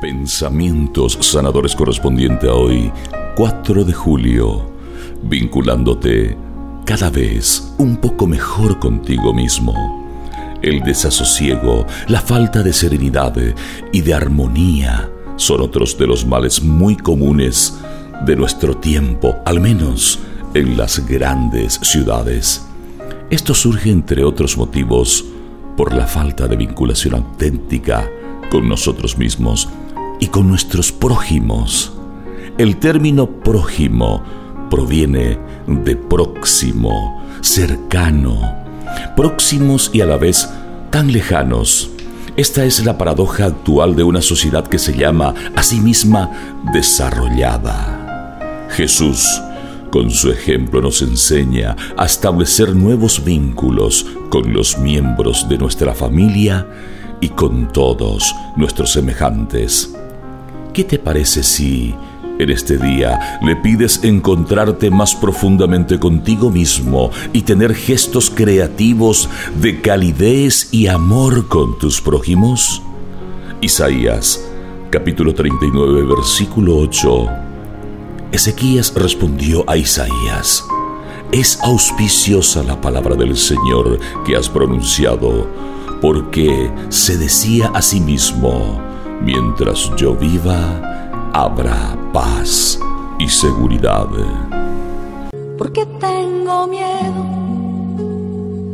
Pensamientos sanadores correspondiente a hoy, 4 de julio, vinculándote cada vez un poco mejor contigo mismo. El desasosiego, la falta de serenidad y de armonía son otros de los males muy comunes de nuestro tiempo, al menos en las grandes ciudades. Esto surge, entre otros motivos, por la falta de vinculación auténtica con nosotros mismos y con nuestros prójimos. El término prójimo proviene de próximo, cercano, próximos y a la vez tan lejanos. Esta es la paradoja actual de una sociedad que se llama a sí misma desarrollada. Jesús, con su ejemplo, nos enseña a establecer nuevos vínculos con los miembros de nuestra familia y con todos nuestros semejantes. ¿Qué te parece si en este día le pides encontrarte más profundamente contigo mismo y tener gestos creativos de calidez y amor con tus prójimos? Isaías capítulo 39 versículo 8 Ezequías respondió a Isaías, es auspiciosa la palabra del Señor que has pronunciado, porque se decía a sí mismo, Mientras yo viva, habrá paz y seguridad. ¿Por qué tengo miedo?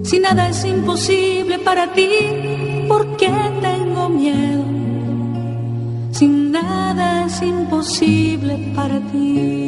Si nada es imposible para ti, ¿por qué tengo miedo? Si nada es imposible para ti.